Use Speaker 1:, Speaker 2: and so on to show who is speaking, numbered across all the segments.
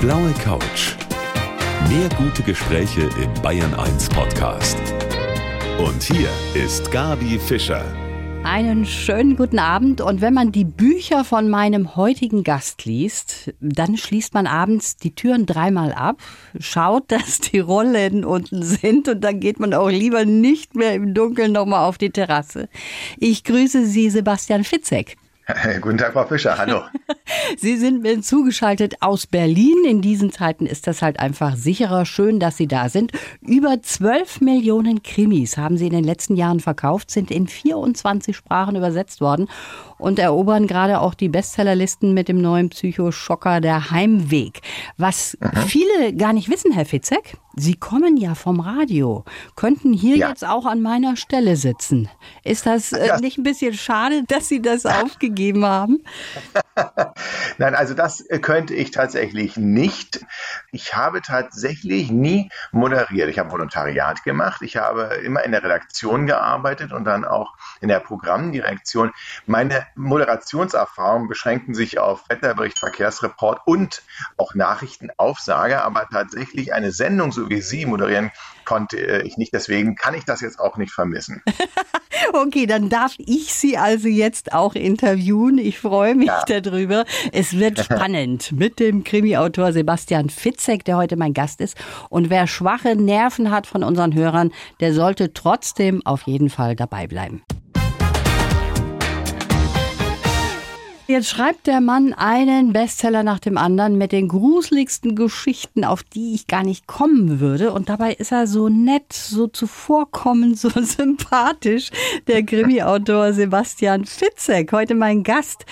Speaker 1: blaue Couch. Mehr gute Gespräche im Bayern 1 Podcast. Und hier ist Gabi Fischer.
Speaker 2: Einen schönen guten Abend. Und wenn man die Bücher von meinem heutigen Gast liest, dann schließt man abends die Türen dreimal ab, schaut, dass die Rollläden unten sind und dann geht man auch lieber nicht mehr im Dunkeln nochmal auf die Terrasse. Ich grüße Sie, Sebastian Fitzek.
Speaker 3: Guten Tag, Frau Fischer. Hallo.
Speaker 2: Sie sind mir zugeschaltet aus Berlin. In diesen Zeiten ist das halt einfach sicherer. Schön, dass Sie da sind. Über 12 Millionen Krimis haben Sie in den letzten Jahren verkauft, sind in 24 Sprachen übersetzt worden und erobern gerade auch die Bestsellerlisten mit dem neuen Psychoschocker Der Heimweg. Was mhm. viele gar nicht wissen, Herr Fitzek, Sie kommen ja vom Radio, könnten hier ja. jetzt auch an meiner Stelle sitzen. Ist das, äh, nicht ein bisschen schade, dass Sie das aufgegeben haben?
Speaker 3: Nein, also das äh, könnte ich tatsächlich nicht. Ich habe tatsächlich nie moderiert. Ich habe Volontariat gemacht. Ich habe immer in der Redaktion gearbeitet und dann auch in der Programmdirektion. Meine Moderationserfahrungen beschränken sich auf Wetterbericht, Verkehrsreport und auch Nachrichtenaufsage, aber tatsächlich eine Sendung, so wie Sie moderieren, konnte äh, ich nicht. Deswegen kann ich das jetzt auch nicht vermissen.
Speaker 2: okay, dann darf ich Sie also jetzt auch interviewen. Ich freue mich ja. darüber. Es wird spannend mit dem Krimi-Autor Sebastian Fitzek, der heute mein Gast ist. Und wer schwache Nerven hat von unseren Hörern, der sollte trotzdem auf jeden Fall dabei bleiben. Jetzt schreibt der Mann einen Bestseller nach dem anderen mit den gruseligsten Geschichten, auf die ich gar nicht kommen würde. Und dabei ist er so nett, so zuvorkommend, so sympathisch. Der Krimi-Autor Sebastian Fitzek, heute mein Gast.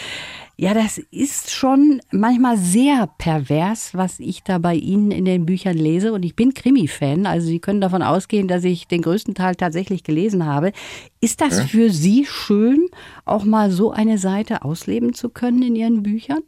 Speaker 2: Ja, das ist schon manchmal sehr pervers, was ich da bei Ihnen in den Büchern lese. Und ich bin Krimi-Fan, also Sie können davon ausgehen, dass ich den größten Teil tatsächlich gelesen habe. Ist das für Sie schön, auch mal so eine Seite ausleben zu können in Ihren Büchern?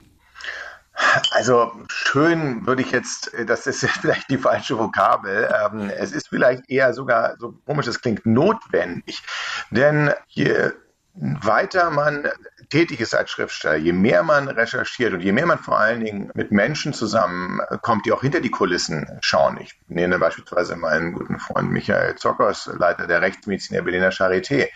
Speaker 3: Also schön würde ich jetzt, das ist vielleicht die falsche Vokabel. Ähm, es ist vielleicht eher sogar, so komisch es klingt, notwendig. Denn je weiter man tätig ist als Schriftsteller, je mehr man recherchiert und je mehr man vor allen Dingen mit Menschen zusammenkommt, die auch hinter die Kulissen schauen. Ich nehme beispielsweise meinen guten Freund Michael Zockers, Leiter der Rechtsmedizin der Berliner Charité.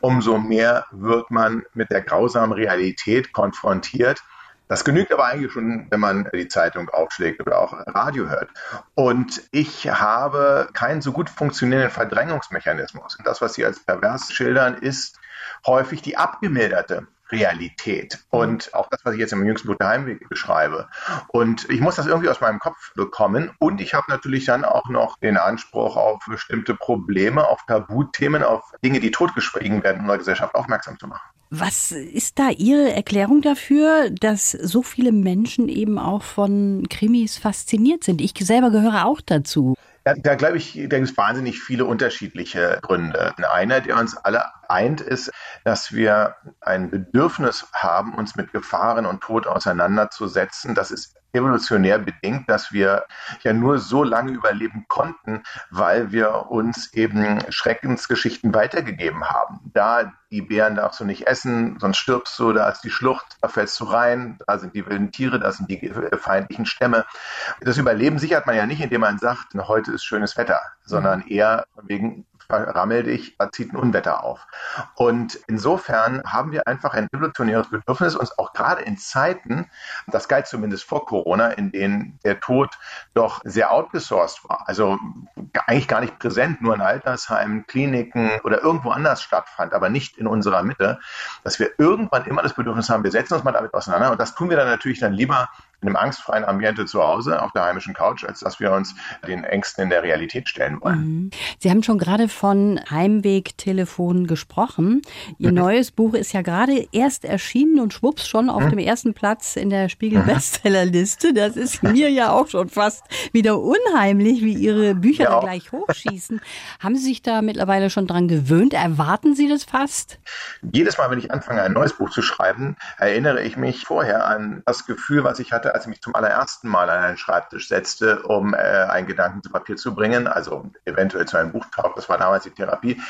Speaker 3: Umso mehr wird man mit der grausamen Realität konfrontiert. Das genügt aber eigentlich schon, wenn man die Zeitung aufschlägt oder auch Radio hört. Und ich habe keinen so gut funktionierenden Verdrängungsmechanismus. Das, was Sie als pervers schildern, ist häufig die abgemilderte Realität. Und auch das, was ich jetzt im jüngsten Buch der Heimweg beschreibe. Und ich muss das irgendwie aus meinem Kopf bekommen. Und ich habe natürlich dann auch noch den Anspruch auf bestimmte Probleme, auf Tabuthemen, auf Dinge, die totgeschwiegen werden, um der Gesellschaft aufmerksam zu machen.
Speaker 2: Was ist da Ihre Erklärung dafür, dass so viele Menschen eben auch von Krimis fasziniert sind? Ich selber gehöre auch dazu.
Speaker 3: Ja, da glaube ich, gibt es wahnsinnig viele unterschiedliche Gründe. Einer, der uns alle eint, ist, dass wir ein Bedürfnis haben, uns mit Gefahren und Tod auseinanderzusetzen. Das ist evolutionär bedingt, dass wir ja nur so lange überleben konnten, weil wir uns eben Schreckensgeschichten weitergegeben haben. Da die Bären darfst du nicht essen, sonst stirbst du, da ist die Schlucht, da fällst du rein, da sind die wilden Tiere, da sind die feindlichen Stämme. Das Überleben sichert man ja nicht, indem man sagt, heute ist schönes Wetter, sondern eher wegen rammel dich, da zieht ein Unwetter auf. Und insofern haben wir einfach ein evolutionäres Bedürfnis, uns auch gerade in Zeiten, das galt zumindest vor Corona, in denen der Tod doch sehr outgesourced war, also eigentlich gar nicht präsent, nur in Altersheimen, Kliniken oder irgendwo anders stattfand, aber nicht in unserer Mitte, dass wir irgendwann immer das Bedürfnis haben, wir setzen uns mal damit auseinander und das tun wir dann natürlich dann lieber in einem angstfreien Ambiente zu Hause auf der heimischen Couch, als dass wir uns den Ängsten in der Realität stellen wollen.
Speaker 2: Mhm. Sie haben schon gerade von Heimwegtelefon gesprochen. Ihr mhm. neues Buch ist ja gerade erst erschienen und schwupps schon auf mhm. dem ersten Platz in der Spiegel-Bestsellerliste. Das ist mir ja auch schon fast wieder unheimlich, wie Ihre Bücher ja. da gleich hochschießen. haben Sie sich da mittlerweile schon dran gewöhnt? Erwarten Sie das fast?
Speaker 3: Jedes Mal, wenn ich anfange, ein neues Buch zu schreiben, erinnere ich mich vorher an das Gefühl, was ich hatte, als ich mich zum allerersten Mal an einen Schreibtisch setzte, um äh, einen Gedanken zu Papier zu bringen, also eventuell zu einem Buch taucht. Das war damals die Therapie.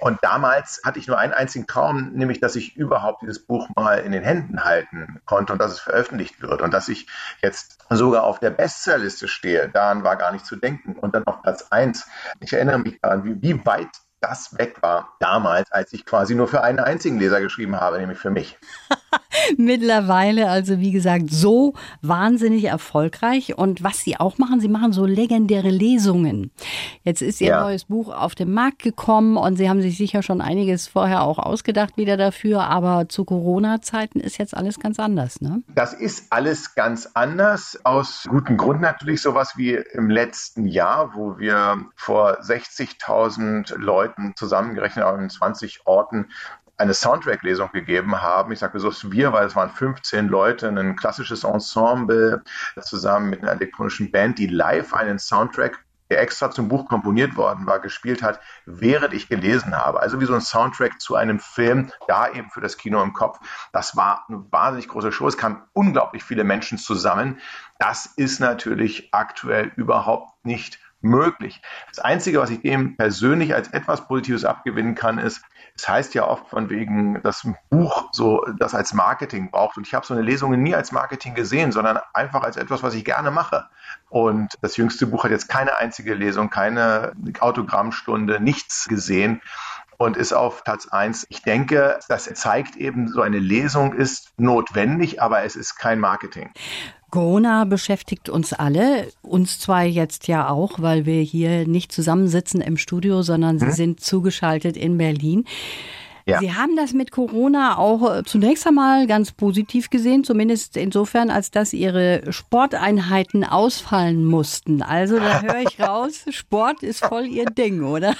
Speaker 3: Und damals hatte ich nur einen einzigen Traum, nämlich, dass ich überhaupt dieses Buch mal in den Händen halten konnte und dass es veröffentlicht wird und dass ich jetzt sogar auf der Bestsellerliste stehe. Daran war gar nicht zu denken. Und dann auf Platz eins. Ich erinnere mich daran, wie, wie weit das weg war damals, als ich quasi nur für einen einzigen Leser geschrieben habe, nämlich für mich.
Speaker 2: Mittlerweile also, wie gesagt, so wahnsinnig erfolgreich. Und was Sie auch machen, Sie machen so legendäre Lesungen. Jetzt ist Ihr ja. neues Buch auf den Markt gekommen und Sie haben sich sicher schon einiges vorher auch ausgedacht wieder dafür. Aber zu Corona-Zeiten ist jetzt alles ganz anders, ne?
Speaker 3: Das ist alles ganz anders. Aus gutem Grund natürlich sowas wie im letzten Jahr, wo wir vor 60.000 Leuten zusammengerechnet an 20 Orten eine Soundtrack-Lesung gegeben haben. Ich sage so wir, weil es waren 15 Leute, ein klassisches Ensemble zusammen mit einer elektronischen Band, die live einen Soundtrack der extra zum Buch komponiert worden war, gespielt hat, während ich gelesen habe. Also wie so ein Soundtrack zu einem Film, da eben für das Kino im Kopf. Das war eine wahnsinnig große Show. Es kamen unglaublich viele Menschen zusammen. Das ist natürlich aktuell überhaupt nicht möglich. Das Einzige, was ich dem persönlich als etwas Positives abgewinnen kann, ist, es heißt ja oft von wegen, dass ein Buch so das als Marketing braucht. Und ich habe so eine Lesung nie als Marketing gesehen, sondern einfach als etwas, was ich gerne mache. Und das jüngste Buch hat jetzt keine einzige Lesung, keine Autogrammstunde, nichts gesehen und ist auf Platz 1. Ich denke, das zeigt eben, so eine Lesung ist notwendig, aber es ist kein Marketing.
Speaker 2: Corona beschäftigt uns alle, uns zwar jetzt ja auch, weil wir hier nicht zusammensitzen im Studio, sondern hm? Sie sind zugeschaltet in Berlin. Ja. Sie haben das mit Corona auch äh, zunächst einmal ganz positiv gesehen, zumindest insofern, als dass Ihre Sporteinheiten ausfallen mussten. Also da höre ich raus, Sport ist voll Ihr Ding, oder?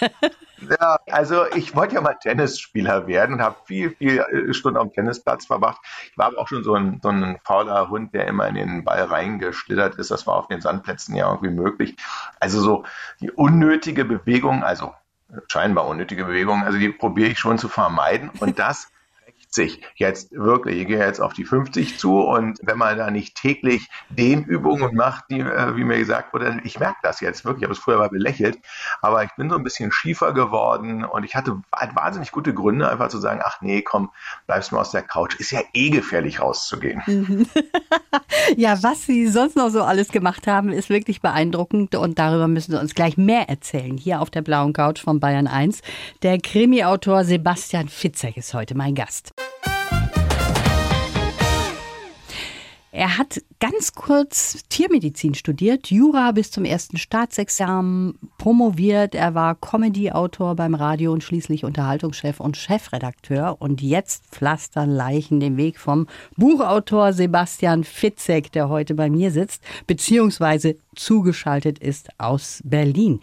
Speaker 3: Ja, also ich wollte ja mal Tennisspieler werden und habe viel, viel äh, Stunden auf dem Tennisplatz verbracht. Ich war aber auch schon so ein, so ein fauler Hund, der immer in den Ball reingeschlittert ist. Das war auf den Sandplätzen ja irgendwie möglich. Also so die unnötige Bewegung, also scheinbar unnötige Bewegung, also die probiere ich schon zu vermeiden. Und das 50 jetzt wirklich, ich gehe jetzt auf die 50 zu und wenn man da nicht täglich Dehnübungen macht, die, äh, wie mir gesagt wurde, ich merke das jetzt wirklich, ich habe es früher mal belächelt, aber ich bin so ein bisschen schiefer geworden und ich hatte wahnsinnig gute Gründe, einfach zu sagen, ach nee, komm, bleibst mal aus der Couch. Ist ja eh gefährlich rauszugehen.
Speaker 2: ja, was Sie sonst noch so alles gemacht haben, ist wirklich beeindruckend und darüber müssen Sie uns gleich mehr erzählen. Hier auf der blauen Couch von Bayern 1. Der Krimi-Autor Sebastian Fitzek ist heute mein Gast. Er hat ganz kurz Tiermedizin studiert, Jura bis zum ersten Staatsexamen, promoviert. Er war Comedy-Autor beim Radio und schließlich Unterhaltungschef und Chefredakteur. Und jetzt pflastern Leichen den Weg vom Buchautor Sebastian Fitzek, der heute bei mir sitzt, beziehungsweise zugeschaltet ist aus Berlin.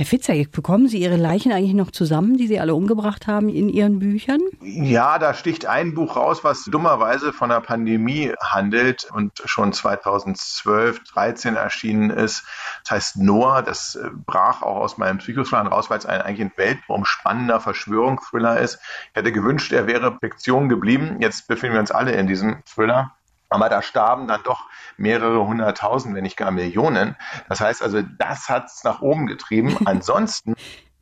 Speaker 2: Herr Fitzek, bekommen Sie Ihre Leichen eigentlich noch zusammen, die Sie alle umgebracht haben in Ihren Büchern?
Speaker 3: Ja, da sticht ein Buch raus, was dummerweise von der Pandemie handelt und schon 2012, 13 erschienen ist. Das heißt Noah, das äh, brach auch aus meinem Psychoslan raus, weil es ein eigentlich ein weltraumspannender Verschwörungsthriller ist. Ich hätte gewünscht, er wäre Fiktion geblieben. Jetzt befinden wir uns alle in diesem Thriller. Aber da starben dann doch mehrere hunderttausend, wenn nicht gar Millionen. Das heißt also, das hat es nach oben getrieben. Ansonsten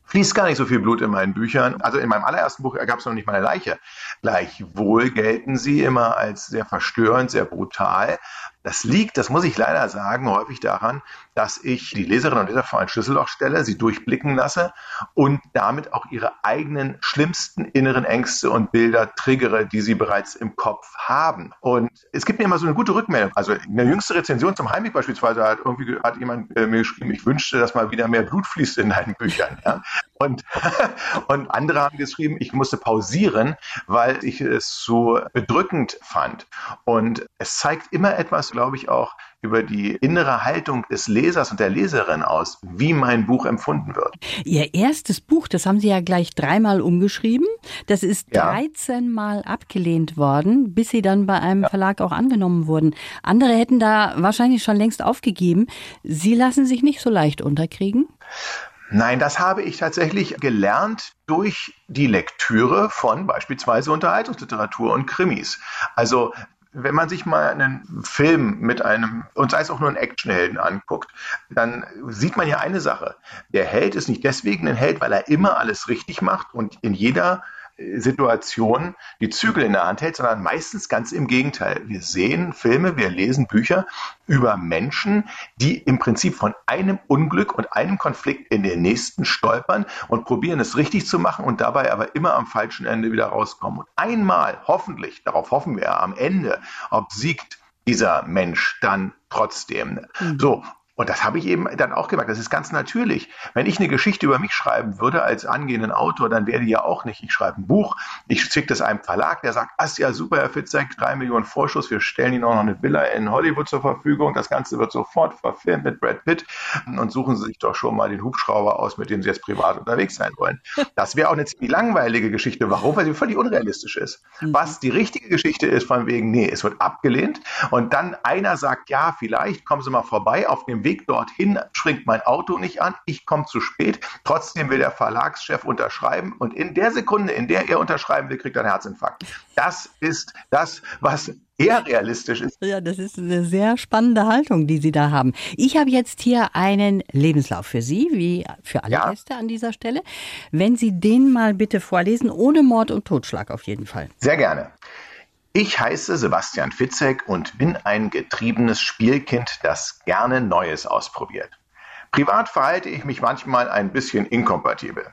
Speaker 3: fließt gar nicht so viel Blut in meinen Büchern. Also in meinem allerersten Buch gab es noch nicht mal eine Leiche. Gleichwohl gelten sie immer als sehr verstörend, sehr brutal. Das liegt, das muss ich leider sagen, häufig daran, dass ich die Leserinnen und Leser vor ein Schlüsselloch stelle, sie durchblicken lasse und damit auch ihre eigenen schlimmsten inneren Ängste und Bilder triggere, die sie bereits im Kopf haben. Und es gibt mir immer so eine gute Rückmeldung. Also eine jüngste Rezension zum Heimweg beispielsweise hat irgendwie hat jemand äh, mir geschrieben, ich wünschte, dass mal wieder mehr Blut fließt in deinen Büchern. Ja? Und, und andere haben geschrieben, ich musste pausieren, weil ich es so bedrückend fand. Und es zeigt immer etwas, glaube ich, auch über die innere Haltung des Lesers und der Leserin aus, wie mein Buch empfunden wird.
Speaker 2: Ihr erstes Buch, das haben Sie ja gleich dreimal umgeschrieben. Das ist ja. 13 Mal abgelehnt worden, bis Sie dann bei einem ja. Verlag auch angenommen wurden. Andere hätten da wahrscheinlich schon längst aufgegeben. Sie lassen sich nicht so leicht unterkriegen?
Speaker 3: Nein, das habe ich tatsächlich gelernt durch die Lektüre von beispielsweise Unterhaltungsliteratur und Krimis. Also wenn man sich mal einen Film mit einem, und sei es auch nur einen Actionhelden anguckt, dann sieht man ja eine Sache. Der Held ist nicht deswegen ein Held, weil er immer alles richtig macht und in jeder Situation die Zügel in der Hand hält, sondern meistens ganz im Gegenteil. Wir sehen Filme, wir lesen Bücher über Menschen, die im Prinzip von einem Unglück und einem Konflikt in den nächsten stolpern und probieren es richtig zu machen und dabei aber immer am falschen Ende wieder rauskommen. Und einmal, hoffentlich, darauf hoffen wir am Ende, obsiegt dieser Mensch dann trotzdem. Mhm. So, und das habe ich eben dann auch gemerkt. Das ist ganz natürlich. Wenn ich eine Geschichte über mich schreiben würde als angehenden Autor, dann wäre die ja auch nicht. Ich schreibe ein Buch, ich schicke das einem Verlag, der sagt, ist ja super, Herr Fitzek, drei Millionen Vorschuss, wir stellen Ihnen auch noch eine Villa in Hollywood zur Verfügung. Das Ganze wird sofort verfilmt mit Brad Pitt. Und suchen Sie sich doch schon mal den Hubschrauber aus, mit dem Sie jetzt privat unterwegs sein wollen. Das wäre auch eine ziemlich langweilige Geschichte. Warum? Weil sie völlig unrealistisch ist. Mhm. Was die richtige Geschichte ist, von wegen, nee, es wird abgelehnt. Und dann einer sagt, ja, vielleicht kommen Sie mal vorbei auf dem Weg Weg dorthin springt mein Auto nicht an, ich komme zu spät. Trotzdem will der Verlagschef unterschreiben und in der Sekunde, in der er unterschreiben will, kriegt er einen Herzinfarkt. Das ist das, was eher realistisch ist.
Speaker 2: Ja, das ist eine sehr spannende Haltung, die Sie da haben. Ich habe jetzt hier einen Lebenslauf für Sie, wie für alle ja. Gäste an dieser Stelle. Wenn Sie den mal bitte vorlesen, ohne Mord und Totschlag auf jeden Fall.
Speaker 3: Sehr gerne. Ich heiße Sebastian Fitzek und bin ein getriebenes Spielkind, das gerne Neues ausprobiert. Privat verhalte ich mich manchmal ein bisschen inkompatibel.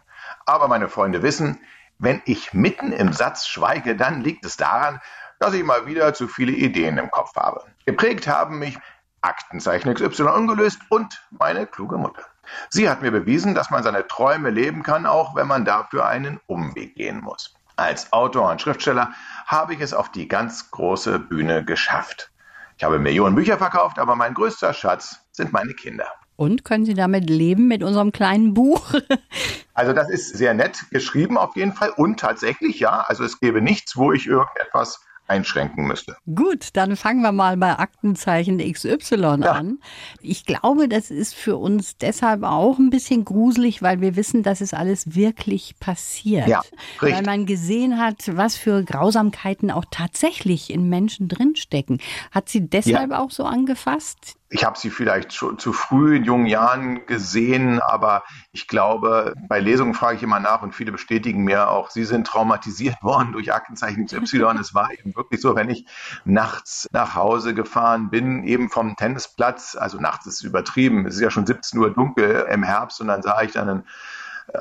Speaker 3: Aber meine Freunde wissen, wenn ich mitten im Satz schweige, dann liegt es daran, dass ich mal wieder zu viele Ideen im Kopf habe. Geprägt haben mich Aktenzeichen XY ungelöst und meine kluge Mutter. Sie hat mir bewiesen, dass man seine Träume leben kann, auch wenn man dafür einen Umweg gehen muss. Als Autor und Schriftsteller habe ich es auf die ganz große Bühne geschafft. Ich habe Millionen Bücher verkauft, aber mein größter Schatz sind meine Kinder.
Speaker 2: Und können Sie damit leben mit unserem kleinen Buch?
Speaker 3: also das ist sehr nett geschrieben auf jeden Fall und tatsächlich ja, also es gäbe nichts, wo ich irgendetwas einschränken müsste.
Speaker 2: Gut, dann fangen wir mal bei Aktenzeichen XY ja. an. Ich glaube, das ist für uns deshalb auch ein bisschen gruselig, weil wir wissen, dass es alles wirklich passiert. Ja, richtig. Weil man gesehen hat, was für Grausamkeiten auch tatsächlich in Menschen drinstecken. Hat sie deshalb ja. auch so angefasst?
Speaker 3: Ich habe sie vielleicht schon zu früh in jungen Jahren gesehen, aber ich glaube, bei Lesungen frage ich immer nach und viele bestätigen mir auch, sie sind traumatisiert worden durch Aktenzeichen XY. es war eben wirklich so, wenn ich nachts nach Hause gefahren bin, eben vom Tennisplatz, also nachts ist es übertrieben, es ist ja schon 17 Uhr dunkel im Herbst und dann sah ich dann einen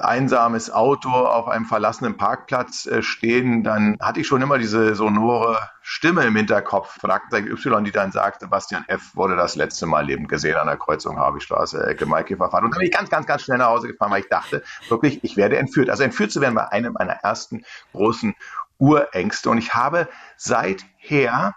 Speaker 3: einsames Auto auf einem verlassenen Parkplatz äh, stehen, dann hatte ich schon immer diese sonore Stimme im Hinterkopf von Aktenzeichen Y, die dann sagt, Sebastian F. wurde das letzte Mal lebend gesehen an der Kreuzung Harveystraße, Ecke Maikäferfahrt. Und dann bin ich ganz, ganz, ganz schnell nach Hause gefahren, weil ich dachte, wirklich, ich werde entführt. Also entführt zu werden war eine meiner ersten großen Urängste. Und ich habe seither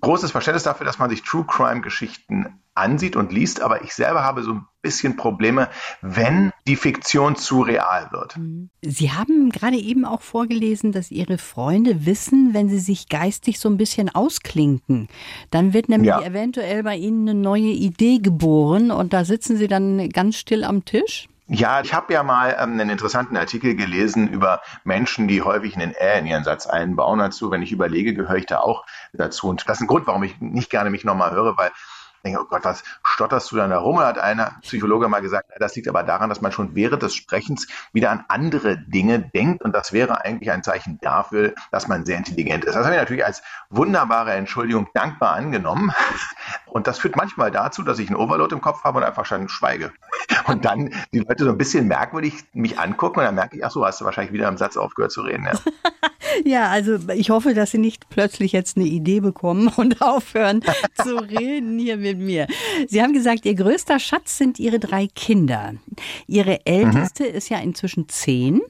Speaker 3: großes Verständnis dafür, dass man sich True Crime Geschichten ansieht und liest, aber ich selber habe so ein bisschen Probleme, wenn die Fiktion zu real wird. Mhm.
Speaker 2: Sie haben gerade eben auch vorgelesen, dass Ihre Freunde wissen, wenn sie sich geistig so ein bisschen ausklinken, dann wird nämlich ja. eventuell bei Ihnen eine neue Idee geboren und da sitzen Sie dann ganz still am Tisch.
Speaker 3: Ja, ich habe ja mal ähm, einen interessanten Artikel gelesen über Menschen, die häufig einen Ä in ihren Satz einbauen. Dazu, wenn ich überlege, gehöre ich da auch dazu. Und das ist ein Grund, warum ich nicht gerne mich nochmal höre, weil denke, oh Gott, was stotterst du dann da rum? Und hat einer Psychologe mal gesagt, das liegt aber daran, dass man schon während des Sprechens wieder an andere Dinge denkt. Und das wäre eigentlich ein Zeichen dafür, dass man sehr intelligent ist. Das habe ich natürlich als wunderbare Entschuldigung dankbar angenommen. Und das führt manchmal dazu, dass ich einen Overload im Kopf habe und einfach schon schweige. Und dann die Leute so ein bisschen merkwürdig mich angucken und dann merke ich, ach so, hast du wahrscheinlich wieder im Satz aufgehört zu reden.
Speaker 2: Ja. ja, also ich hoffe, dass Sie nicht plötzlich jetzt eine Idee bekommen und aufhören zu reden hier mit mir. Sie haben gesagt, Ihr größter Schatz sind Ihre drei Kinder. Ihre älteste mhm. ist ja inzwischen zehn.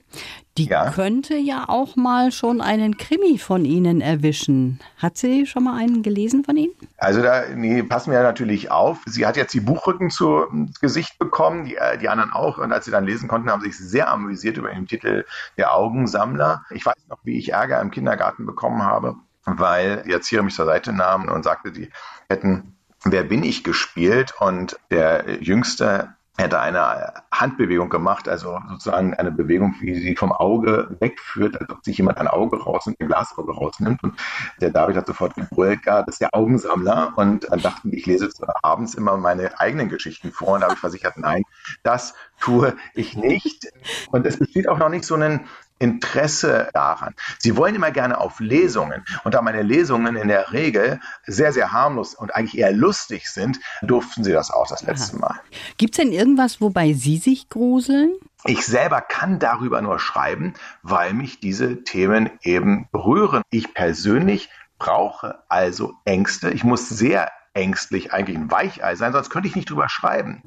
Speaker 2: Die ja. könnte ja auch mal schon einen Krimi von Ihnen erwischen. Hat sie schon mal einen gelesen von Ihnen?
Speaker 3: Also da nee, passen wir natürlich auf. Sie hat jetzt die Buchrücken zu Gesicht bekommen, die, äh, die anderen auch. Und als sie dann lesen konnten, haben sie sich sehr amüsiert über den Titel Der Augensammler. Ich weiß noch, wie ich Ärger im Kindergarten bekommen habe, weil die Erzieher mich zur Seite nahmen und sagte, die hätten Wer bin ich gespielt und der Jüngste hätte eine Handbewegung gemacht, also sozusagen eine Bewegung, wie sie vom Auge wegführt, als ob sich jemand ein Auge raus und ein Glasauge rausnimmt. Und der David hat sofort gebrüllt, das ist der Augensammler. Und dann dachten ich lese abends immer meine eigenen Geschichten vor. Und habe ich versichert, nein, das tue ich nicht. Und es besteht auch noch nicht so ein Interesse daran. Sie wollen immer gerne auf Lesungen. Und da meine Lesungen in der Regel sehr, sehr harmlos und eigentlich eher lustig sind, durften sie das auch das letzte Aha. Mal.
Speaker 2: Gibt es denn irgendwas, wobei Sie sich gruseln?
Speaker 3: Ich selber kann darüber nur schreiben, weil mich diese Themen eben berühren. Ich persönlich brauche also Ängste. Ich muss sehr ängstlich eigentlich ein Weichei sein, sonst könnte ich nicht drüber schreiben.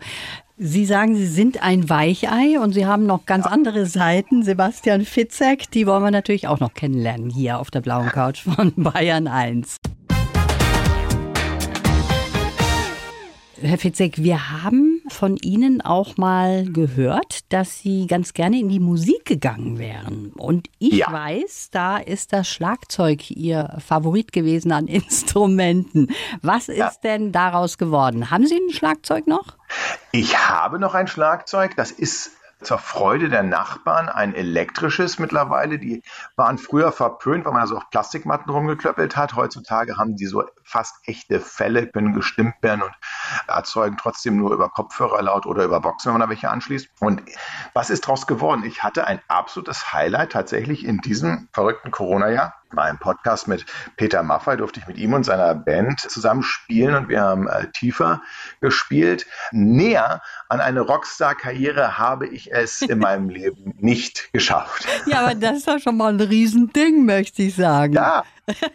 Speaker 2: Sie sagen, Sie sind ein Weichei und Sie haben noch ganz andere Seiten. Sebastian Fitzek, die wollen wir natürlich auch noch kennenlernen hier auf der blauen Couch von Bayern 1. Herr Fitzek, wir haben von Ihnen auch mal gehört, dass Sie ganz gerne in die Musik gegangen wären. Und ich ja. weiß, da ist das Schlagzeug Ihr Favorit gewesen an Instrumenten. Was ist ja. denn daraus geworden? Haben Sie ein Schlagzeug noch?
Speaker 3: Ich habe noch ein Schlagzeug. Das ist zur Freude der Nachbarn ein elektrisches mittlerweile. Die waren früher verpönt, weil man so auf Plastikmatten rumgeklöppelt hat. Heutzutage haben die so fast echte Fälle, können gestimmt werden und erzeugen trotzdem nur über Kopfhörer laut oder über Boxen, wenn man da welche anschließt. Und was ist daraus geworden? Ich hatte ein absolutes Highlight tatsächlich in diesem verrückten Corona-Jahr. Einem Podcast mit Peter Maffay durfte ich mit ihm und seiner Band zusammen spielen und wir haben äh, tiefer gespielt. Näher an eine Rockstar-Karriere habe ich es in meinem Leben nicht geschafft.
Speaker 2: Ja, aber das ist doch schon mal ein Riesending, möchte ich sagen.
Speaker 3: Ja,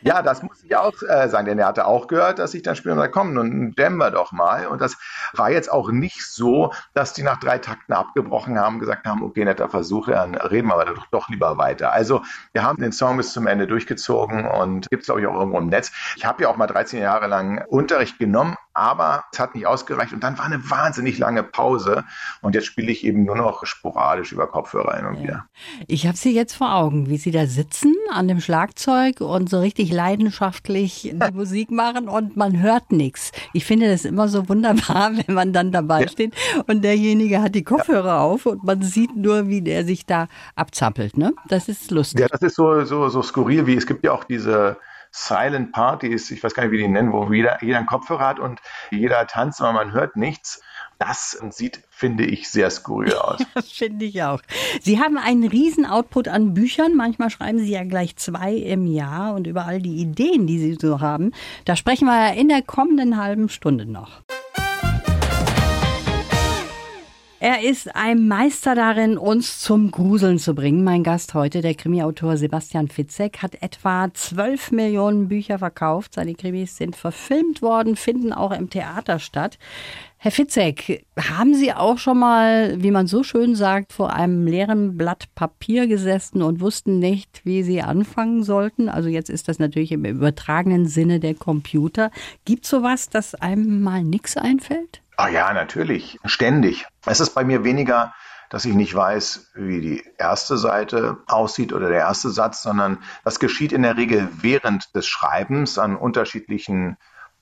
Speaker 3: ja, das muss ich auch äh, sagen, denn er hatte auch gehört, dass ich dann spielen und komm, nun dämmen wir doch mal. Und das war jetzt auch nicht so, dass die nach drei Takten abgebrochen haben, gesagt haben, okay, netter Versuch, dann reden wir aber doch, doch lieber weiter. Also wir haben den Song bis zum Ende durchgezogen und gibt es, glaube ich, auch irgendwo im Netz. Ich habe ja auch mal 13 Jahre lang Unterricht genommen, aber es hat nicht ausgereicht und dann war eine wahnsinnig lange Pause und jetzt spiele ich eben nur noch sporadisch über Kopfhörer hin und wieder.
Speaker 2: Ich habe Sie jetzt vor Augen, wie Sie da sitzen an dem Schlagzeug und so richtig leidenschaftlich die Musik machen und man hört nichts. Ich finde das immer so wunderbar, wenn man dann dabei ja. steht und derjenige hat die Kopfhörer ja. auf und man sieht nur, wie der sich da abzappelt. Ne? Das ist lustig.
Speaker 3: Ja, das ist so, so, so skurril, wie es gibt ja auch diese Silent Parties, ich weiß gar nicht, wie die nennen, wo jeder, jeder einen Kopfhörer hat und jeder tanzt, aber man hört nichts. Das sieht, finde ich, sehr skurril aus.
Speaker 2: finde ich auch. Sie haben einen riesen Output an Büchern. Manchmal schreiben Sie ja gleich zwei im Jahr und über all die Ideen, die Sie so haben. Da sprechen wir ja in der kommenden halben Stunde noch. Er ist ein Meister darin, uns zum Gruseln zu bringen. Mein Gast heute, der Krimiautor Sebastian Fitzek, hat etwa 12 Millionen Bücher verkauft. Seine Krimis sind verfilmt worden, finden auch im Theater statt. Herr Fitzek, haben Sie auch schon mal, wie man so schön sagt, vor einem leeren Blatt Papier gesessen und wussten nicht, wie Sie anfangen sollten? Also jetzt ist das natürlich im übertragenen Sinne der Computer. Gibt es sowas, dass einem mal nichts einfällt?
Speaker 3: Ah ja, natürlich, ständig. Es ist bei mir weniger, dass ich nicht weiß, wie die erste Seite aussieht oder der erste Satz, sondern das geschieht in der Regel während des Schreibens an unterschiedlichen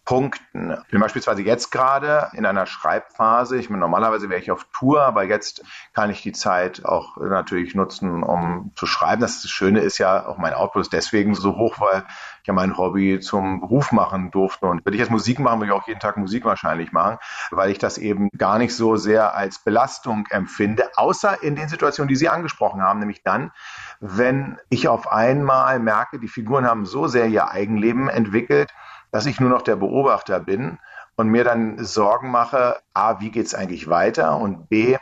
Speaker 3: Punkten. Ich bin beispielsweise jetzt gerade in einer Schreibphase. Ich meine, normalerweise wäre ich auf Tour, aber jetzt kann ich die Zeit auch natürlich nutzen, um zu schreiben. Das, Schöne ist ja, auch mein Output ist deswegen so hoch, weil ja mein Hobby zum Beruf machen durfte. Und wenn ich jetzt Musik mache, würde ich auch jeden Tag Musik wahrscheinlich machen, weil ich das eben gar nicht so sehr als Belastung empfinde, außer in den Situationen, die Sie angesprochen haben, nämlich dann, wenn ich auf einmal merke, die Figuren haben so sehr ihr Eigenleben entwickelt, dass ich nur noch der Beobachter bin und mir dann Sorgen mache, a, wie geht es eigentlich weiter und b,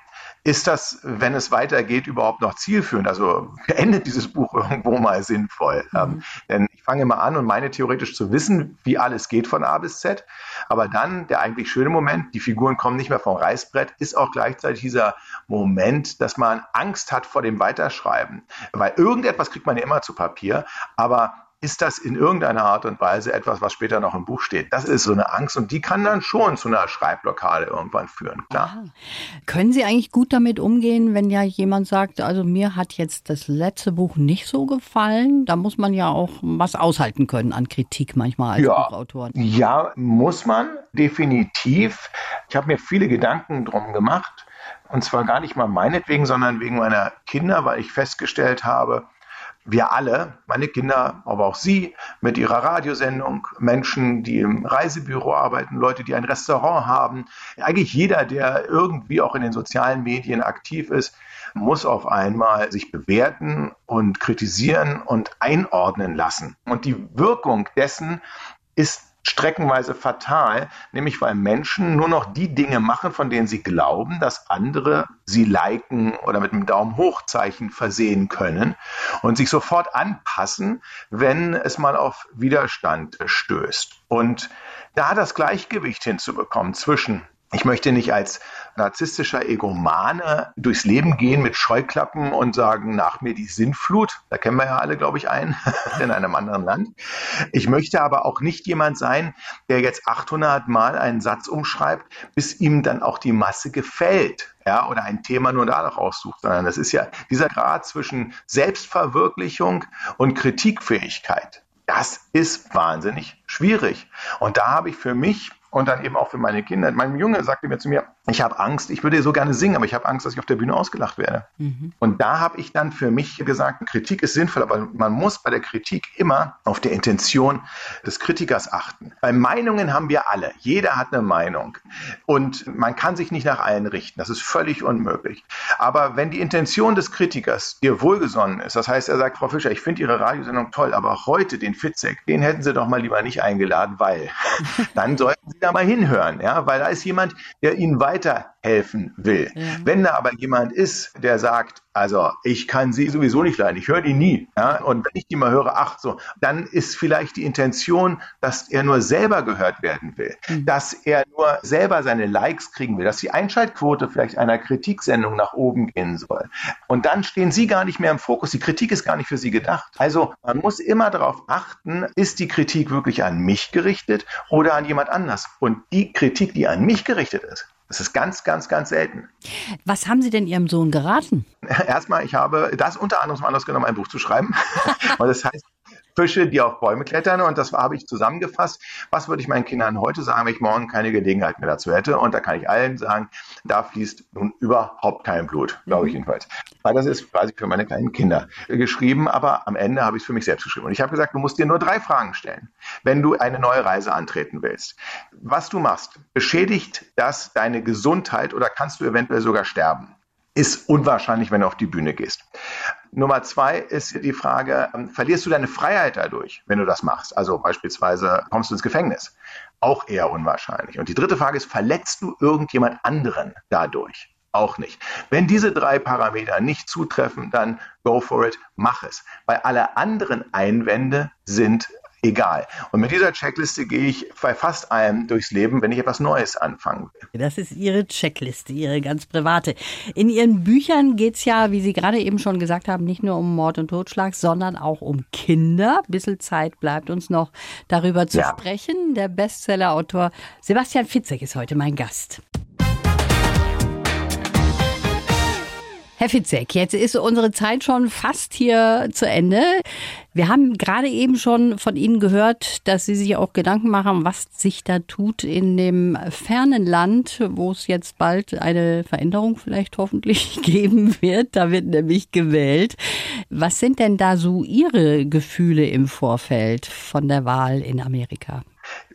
Speaker 3: ist das, wenn es weitergeht, überhaupt noch zielführend? Also endet dieses Buch irgendwo mal sinnvoll? Mhm. Ähm, denn ich fange immer an und meine theoretisch zu wissen, wie alles geht von A bis Z. Aber dann der eigentlich schöne Moment, die Figuren kommen nicht mehr vom Reißbrett, ist auch gleichzeitig dieser Moment, dass man Angst hat vor dem Weiterschreiben. Weil irgendetwas kriegt man ja immer zu Papier, aber ist das in irgendeiner Art und Weise etwas, was später noch im Buch steht. Das ist so eine Angst und die kann dann schon zu einer Schreibblockade irgendwann führen, klar. Aha.
Speaker 2: Können Sie eigentlich gut damit umgehen, wenn ja jemand sagt, also mir hat jetzt das letzte Buch nicht so gefallen? Da muss man ja auch was aushalten können an Kritik manchmal als
Speaker 3: ja,
Speaker 2: Buchautor.
Speaker 3: Ja, muss man definitiv. Ich habe mir viele Gedanken drum gemacht. Und zwar gar nicht mal meinetwegen, sondern wegen meiner Kinder, weil ich festgestellt habe, wir alle, meine Kinder, aber auch Sie mit Ihrer Radiosendung, Menschen, die im Reisebüro arbeiten, Leute, die ein Restaurant haben, eigentlich jeder, der irgendwie auch in den sozialen Medien aktiv ist, muss auf einmal sich bewerten und kritisieren und einordnen lassen. Und die Wirkung dessen ist streckenweise fatal, nämlich weil Menschen nur noch die Dinge machen, von denen sie glauben, dass andere sie liken oder mit einem Daumen hochzeichen versehen können und sich sofort anpassen, wenn es mal auf Widerstand stößt. Und da das Gleichgewicht hinzubekommen zwischen ich möchte nicht als narzisstischer Egomane durchs Leben gehen mit Scheuklappen und sagen, nach mir die Sinnflut. Da kennen wir ja alle, glaube ich, einen in einem anderen Land. Ich möchte aber auch nicht jemand sein, der jetzt 800 Mal einen Satz umschreibt, bis ihm dann auch die Masse gefällt. Ja, oder ein Thema nur danach aussucht, sondern das ist ja dieser Grad zwischen Selbstverwirklichung und Kritikfähigkeit. Das ist wahnsinnig schwierig. Und da habe ich für mich und dann eben auch für meine Kinder. Mein Junge sagte mir zu mir, ich habe Angst, ich würde so gerne singen, aber ich habe Angst, dass ich auf der Bühne ausgelacht werde. Mhm. Und da habe ich dann für mich gesagt, Kritik ist sinnvoll, aber man muss bei der Kritik immer auf der Intention des Kritikers achten. Bei Meinungen haben wir alle. Jeder hat eine Meinung. Und man kann sich nicht nach allen richten. Das ist völlig unmöglich. Aber wenn die Intention des Kritikers dir wohlgesonnen ist, das heißt, er sagt, Frau Fischer, ich finde Ihre Radiosendung toll, aber heute den Fitzek, den hätten Sie doch mal lieber nicht eingeladen, weil dann sollten Sie da mal hinhören, ja, weil da ist jemand, der Ihnen weiß, weiterhelfen will. Ja. Wenn da aber jemand ist, der sagt, also ich kann sie sowieso nicht leiden, ich höre die nie. Ja? Und wenn ich die mal höre, ach so, dann ist vielleicht die Intention, dass er nur selber gehört werden will, mhm. dass er nur selber seine Likes kriegen will, dass die Einschaltquote vielleicht einer Kritiksendung nach oben gehen soll. Und dann stehen sie gar nicht mehr im Fokus. Die Kritik ist gar nicht für sie gedacht. Also man muss immer darauf achten, ist die Kritik wirklich an mich gerichtet oder an jemand anders? Und die Kritik, die an mich gerichtet ist, das ist ganz, ganz, ganz selten.
Speaker 2: Was haben Sie denn Ihrem Sohn geraten?
Speaker 3: Erstmal, ich habe das unter anderem zum Anlass genommen, ein Buch zu schreiben. Und das heißt Fische, die auf Bäume klettern. Und das habe ich zusammengefasst. Was würde ich meinen Kindern heute sagen, wenn ich morgen keine Gelegenheit mehr dazu hätte? Und da kann ich allen sagen, da fließt nun überhaupt kein Blut, glaube ich mhm. jedenfalls. Weil das ist quasi für meine kleinen Kinder geschrieben, aber am Ende habe ich es für mich selbst geschrieben. Und ich habe gesagt, du musst dir nur drei Fragen stellen, wenn du eine neue Reise antreten willst. Was du machst, beschädigt das deine Gesundheit oder kannst du eventuell sogar sterben? ist unwahrscheinlich, wenn du auf die Bühne gehst. Nummer zwei ist die Frage, ähm, verlierst du deine Freiheit dadurch, wenn du das machst? Also beispielsweise kommst du ins Gefängnis. Auch eher unwahrscheinlich. Und die dritte Frage ist, verletzt du irgendjemand anderen dadurch? Auch nicht. Wenn diese drei Parameter nicht zutreffen, dann go for it, mach es. Weil alle anderen Einwände sind egal. Und mit dieser Checkliste gehe ich bei fast allem durchs Leben, wenn ich etwas Neues anfangen will.
Speaker 2: Das ist Ihre Checkliste, Ihre ganz private. In Ihren Büchern geht es ja, wie Sie gerade eben schon gesagt haben, nicht nur um Mord und Totschlag, sondern auch um Kinder. Ein bisschen Zeit bleibt uns noch darüber zu ja. sprechen. Der Bestsellerautor Sebastian Fitzek ist heute mein Gast. Herr Fitzek, jetzt ist unsere Zeit schon fast hier zu Ende. Wir haben gerade eben schon von Ihnen gehört, dass Sie sich auch Gedanken machen, was sich da tut in dem fernen Land, wo es jetzt bald eine Veränderung vielleicht hoffentlich geben wird. Da wird nämlich gewählt. Was sind denn da so Ihre Gefühle im Vorfeld von der Wahl in Amerika?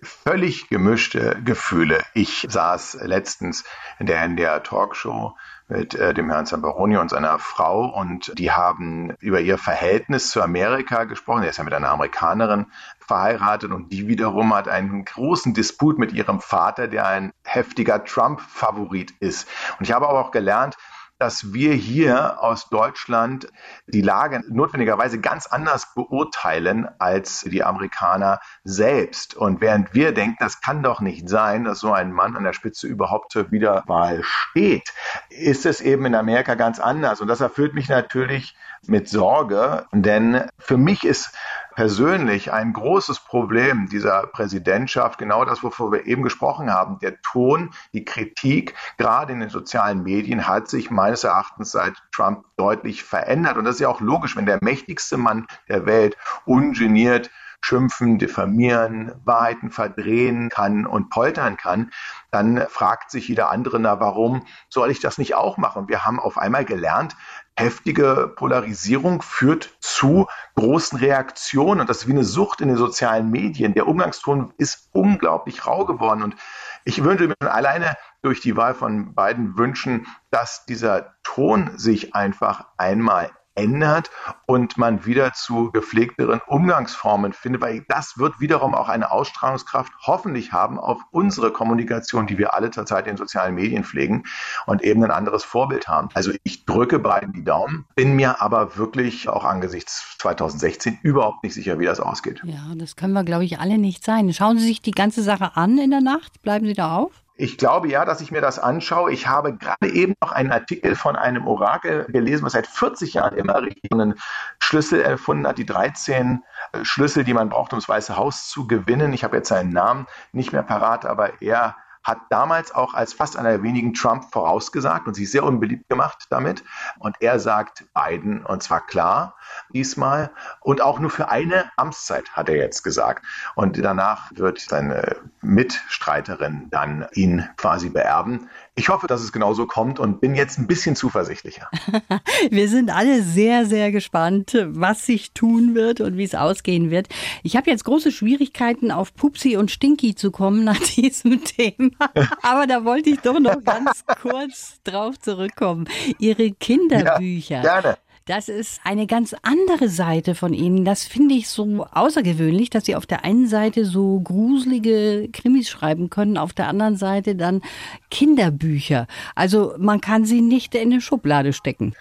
Speaker 3: Völlig gemischte Gefühle. Ich saß letztens in der NDR Talkshow mit äh, dem Herrn Zamperoni und seiner Frau und die haben über ihr Verhältnis zu Amerika gesprochen. Er ist ja mit einer Amerikanerin verheiratet und die wiederum hat einen großen Disput mit ihrem Vater, der ein heftiger Trump-Favorit ist. Und ich habe aber auch gelernt, dass wir hier aus Deutschland die Lage notwendigerweise ganz anders beurteilen als die Amerikaner selbst. Und während wir denken, das kann doch nicht sein, dass so ein Mann an der Spitze überhaupt zur Wiederwahl steht, ist es eben in Amerika ganz anders. Und das erfüllt mich natürlich mit Sorge, denn für mich ist persönlich ein großes Problem dieser Präsidentschaft, genau das, wovor wir eben gesprochen haben. Der Ton, die Kritik, gerade in den sozialen Medien, hat sich meines Erachtens seit Trump deutlich verändert. Und das ist ja auch logisch, wenn der mächtigste Mann der Welt ungeniert schimpfen, diffamieren, Wahrheiten verdrehen kann und poltern kann, dann fragt sich jeder andere, na, warum soll ich das nicht auch machen? Wir haben auf einmal gelernt, heftige Polarisierung führt zu großen Reaktionen und das ist wie eine Sucht in den sozialen Medien. Der Umgangston ist unglaublich rau geworden und ich würde mir alleine durch die Wahl von beiden wünschen, dass dieser Ton sich einfach einmal ändert und man wieder zu gepflegteren Umgangsformen findet, weil das wird wiederum auch eine Ausstrahlungskraft hoffentlich haben auf unsere Kommunikation, die wir alle zurzeit in sozialen Medien pflegen und eben ein anderes Vorbild haben. Also ich drücke beiden die Daumen, bin mir aber wirklich auch angesichts 2016 überhaupt nicht sicher, wie das ausgeht.
Speaker 2: Ja, das können wir, glaube ich, alle nicht sein. Schauen Sie sich die ganze Sache an in der Nacht. Bleiben Sie da auf?
Speaker 3: Ich glaube ja, dass ich mir das anschaue. Ich habe gerade eben noch einen Artikel von einem Orakel gelesen, was seit 40 Jahren immer einen Schlüssel erfunden hat, die 13 äh, Schlüssel, die man braucht, um das Weiße Haus zu gewinnen. Ich habe jetzt seinen Namen nicht mehr parat, aber er hat damals auch als fast einer der wenigen Trump vorausgesagt und sich sehr unbeliebt gemacht damit. Und er sagt Biden, und zwar klar diesmal, und auch nur für eine Amtszeit, hat er jetzt gesagt. Und danach wird seine Mitstreiterin dann ihn quasi beerben. Ich hoffe, dass es genauso kommt und bin jetzt ein bisschen zuversichtlicher.
Speaker 2: Wir sind alle sehr, sehr gespannt, was sich tun wird und wie es ausgehen wird. Ich habe jetzt große Schwierigkeiten, auf Pupsi und Stinky zu kommen nach diesem Thema. Aber da wollte ich doch noch ganz kurz drauf zurückkommen. Ihre Kinderbücher. Ja, gerne. Das ist eine ganz andere Seite von Ihnen. Das finde ich so außergewöhnlich, dass Sie auf der einen Seite so gruselige Krimis schreiben können, auf der anderen Seite dann Kinderbücher. Also man kann sie nicht in eine Schublade stecken.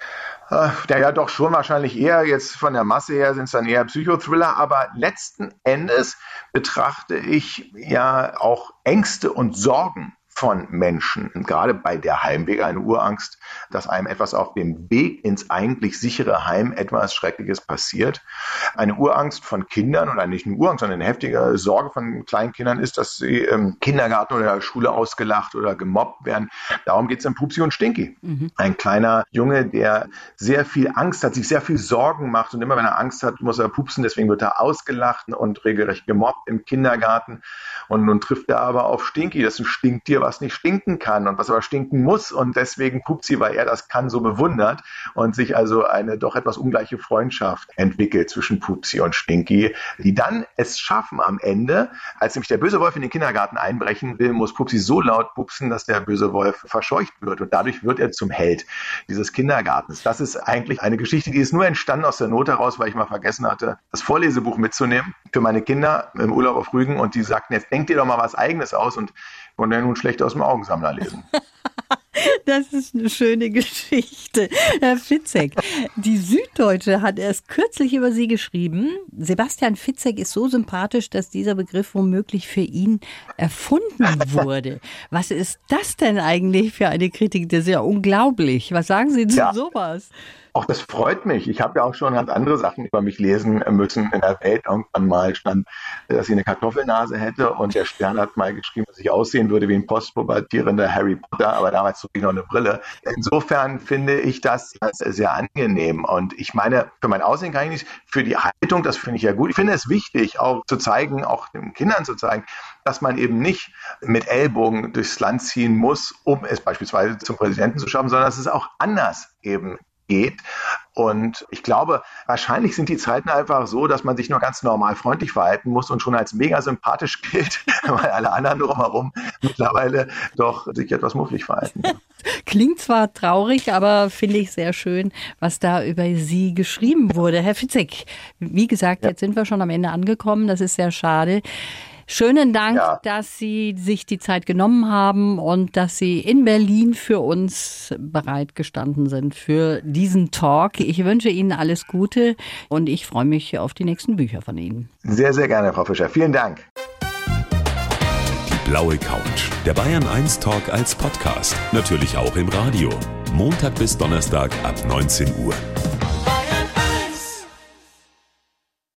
Speaker 3: Ja, ja, doch schon wahrscheinlich eher jetzt von der Masse her sind es dann eher Psychothriller, aber letzten Endes betrachte ich ja auch Ängste und Sorgen von Menschen. Und gerade bei der Heimweg eine Urangst, dass einem etwas auf dem Weg ins eigentlich sichere Heim etwas Schreckliches passiert. Eine Urangst von Kindern oder nicht eine Urangst, sondern eine heftige Sorge von kleinen Kindern ist, dass sie im Kindergarten oder Schule ausgelacht oder gemobbt werden. Darum geht es in Pupsi und Stinky. Mhm. Ein kleiner Junge, der sehr viel Angst hat, sich sehr viel Sorgen macht und immer wenn er Angst hat, muss er pupsen, deswegen wird er ausgelacht und regelrecht gemobbt im Kindergarten. Und nun trifft er aber auf Stinky, das ist ein Stinktier, was nicht stinken kann und was aber stinken muss und deswegen Pupsi, weil er das kann, so bewundert und sich also eine doch etwas ungleiche Freundschaft entwickelt zwischen Pupsi und Stinky, die dann es schaffen am Ende, als nämlich der böse Wolf in den Kindergarten einbrechen will, muss Pupsi so laut pupsen, dass der böse Wolf verscheucht wird und dadurch wird er zum Held dieses Kindergartens. Das ist eigentlich eine Geschichte, die ist nur entstanden aus der Not heraus, weil ich mal vergessen hatte, das Vorlesebuch mitzunehmen für meine Kinder im Urlaub auf Rügen und die sagten, jetzt denk dir doch mal was eigenes aus und von der nun schlecht aus dem Augensammler lesen.
Speaker 2: Das ist eine schöne Geschichte. Herr Fitzek, die Süddeutsche hat erst kürzlich über Sie geschrieben. Sebastian Fitzek ist so sympathisch, dass dieser Begriff womöglich für ihn erfunden wurde. Was ist das denn eigentlich für eine Kritik? Das ist ja unglaublich. Was sagen Sie zu ja. sowas?
Speaker 3: Auch das freut mich. Ich habe ja auch schon ganz andere Sachen über mich lesen müssen in der Welt. Irgendwann mal stand, dass ich eine Kartoffelnase hätte und der Stern hat mal geschrieben, dass ich aussehen würde wie ein postpubertierender Harry Potter, aber damals trug ich noch eine Brille. Insofern finde ich das sehr angenehm. Und ich meine, für mein Aussehen kann ich nicht, für die Haltung, das finde ich ja gut. Ich finde es wichtig, auch zu zeigen, auch den Kindern zu zeigen, dass man eben nicht mit Ellbogen durchs Land ziehen muss, um es beispielsweise zum Präsidenten zu schaffen, sondern dass es auch anders eben geht. Und ich glaube, wahrscheinlich sind die Zeiten einfach so, dass man sich nur ganz normal freundlich verhalten muss und schon als mega sympathisch gilt, weil alle anderen drumherum mittlerweile doch sich etwas mufflig verhalten.
Speaker 2: Klingt zwar traurig, aber finde ich sehr schön, was da über Sie geschrieben wurde. Herr Fitzek, wie gesagt, ja. jetzt sind wir schon am Ende angekommen. Das ist sehr schade. Schönen Dank, ja. dass Sie sich die Zeit genommen haben und dass Sie in Berlin für uns bereitgestanden sind für diesen Talk. Ich wünsche Ihnen alles Gute und ich freue mich auf die nächsten Bücher von Ihnen.
Speaker 3: Sehr, sehr gerne, Frau Fischer. Vielen Dank.
Speaker 1: Die blaue Couch. Der Bayern 1 Talk als Podcast. Natürlich auch im Radio. Montag bis Donnerstag ab 19 Uhr.